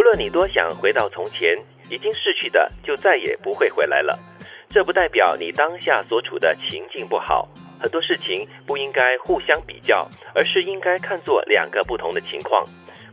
无论你多想回到从前，已经逝去的就再也不会回来了。这不代表你当下所处的情境不好，很多事情不应该互相比较，而是应该看作两个不同的情况。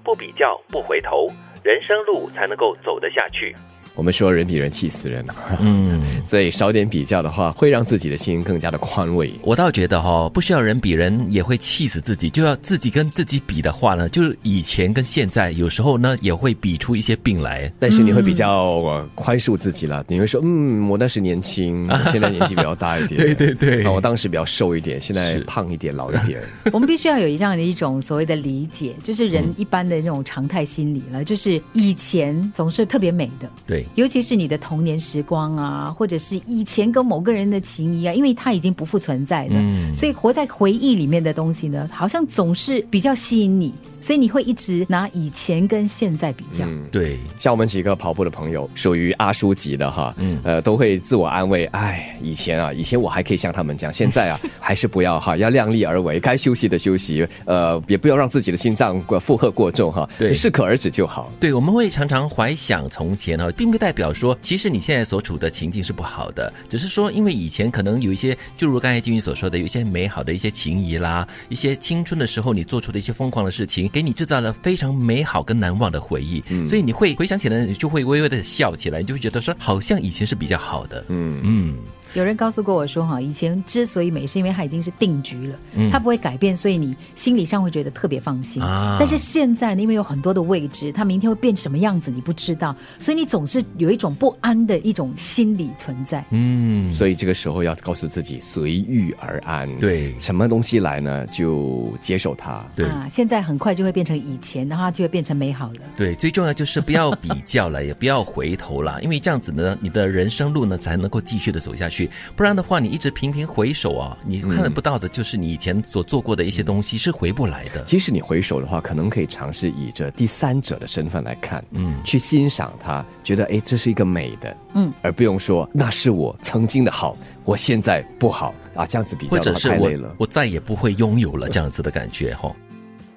不比较，不回头，人生路才能够走得下去。我们说人比人气死人，嗯，所以少点比较的话，会让自己的心更加的宽慰。我倒觉得哈，不需要人比人也会气死自己，就要自己跟自己比的话呢，就是以前跟现在，有时候呢也会比出一些病来。但是你会比较宽恕自己了，你会说，嗯，我那时年轻，现在年纪比较大一点，对 对对，我当时比较瘦一点，现在胖一点，老一点。我们必须要有这样的一种所谓的理解，就是人一般的那种常态心理了，就是以前总是特别美的，对。尤其是你的童年时光啊，或者是以前跟某个人的情谊啊，因为它已经不复存在了，嗯，所以活在回忆里面的东西呢，好像总是比较吸引你，所以你会一直拿以前跟现在比较。嗯对，像我们几个跑步的朋友，属于阿叔级的哈，呃，都会自我安慰，哎，以前啊，以前我还可以像他们讲，现在啊，还是不要哈，要量力而为，该休息的休息，呃，也不要让自己的心脏负荷过重哈，对，适可而止就好。对，我们会常常怀想从前哈，并不代表。说，其实你现在所处的情境是不好的，只是说，因为以前可能有一些，就如刚才金云所说的，有一些美好的一些情谊啦，一些青春的时候你做出的一些疯狂的事情，给你制造了非常美好跟难忘的回忆，所以你会回想起来，你就会微微的笑起来，你就会觉得说，好像以前是比较好的，嗯。嗯。有人告诉过我说，哈，以前之所以美，是因为它已经是定局了，它不会改变，所以你心理上会觉得特别放心。但是现在呢，因为有很多的未知，它明天会变什么样子，你不知道，所以你总是有一种不安的一种心理存在。嗯，所以这个时候要告诉自己随遇而安。对，什么东西来呢，就接受它。对啊，现在很快就会变成以前，然后就会变成美好的。对，最重要就是不要比较了，也不要回头了，因为这样子呢，你的人生路呢才能够继续的走下去。不然的话，你一直频频回首啊，你看得不到的就是你以前所做过的一些东西是回不来的。即使你回首的话，可能可以尝试以着第三者的身份来看，嗯，去欣赏它，觉得哎，这是一个美的，嗯，而不用说那是我曾经的好，我现在不好啊，这样子比较太累了，我再也不会拥有了这样子的感觉哈。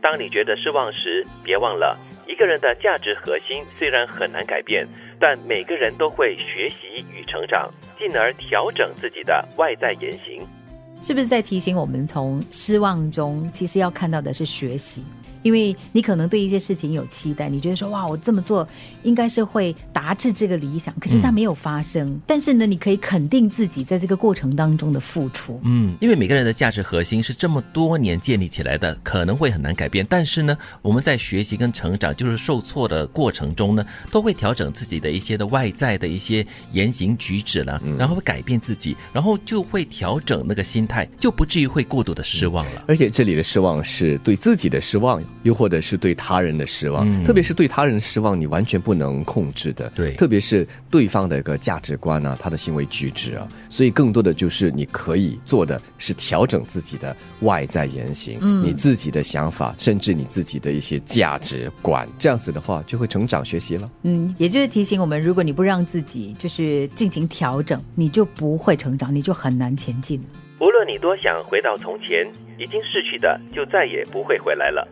当你觉得失望时，别忘了。一个人的价值核心虽然很难改变，但每个人都会学习与成长，进而调整自己的外在言行。是不是在提醒我们，从失望中其实要看到的是学习？因为你可能对一些事情有期待，你觉得说哇，我这么做应该是会达至这个理想，可是它没有发生。但是呢，你可以肯定自己在这个过程当中的付出。嗯，因为每个人的价值核心是这么多年建立起来的，可能会很难改变。但是呢，我们在学习跟成长，就是受挫的过程中呢，都会调整自己的一些的外在的一些言行举止了，然后会改变自己，然后就会调整那个心态，就不至于会过度的失望了。而且这里的失望是对自己的失望。又或者是对他人的失望，特别是对他人的失望，你完全不能控制的。对，特别是对方的一个价值观啊，他的行为举止啊，所以更多的就是你可以做的是调整自己的外在言行，嗯，你自己的想法，甚至你自己的一些价值观，这样子的话就会成长学习了。嗯，也就是提醒我们，如果你不让自己就是进行调整，你就不会成长，你就很难前进。无论你多想回到从前，已经逝去的就再也不会回来了。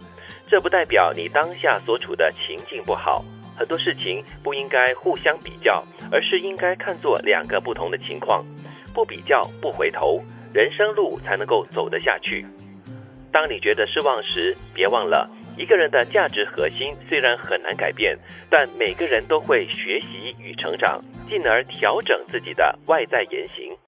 这不代表你当下所处的情境不好，很多事情不应该互相比较，而是应该看作两个不同的情况。不比较，不回头，人生路才能够走得下去。当你觉得失望时，别忘了，一个人的价值核心虽然很难改变，但每个人都会学习与成长，进而调整自己的外在言行。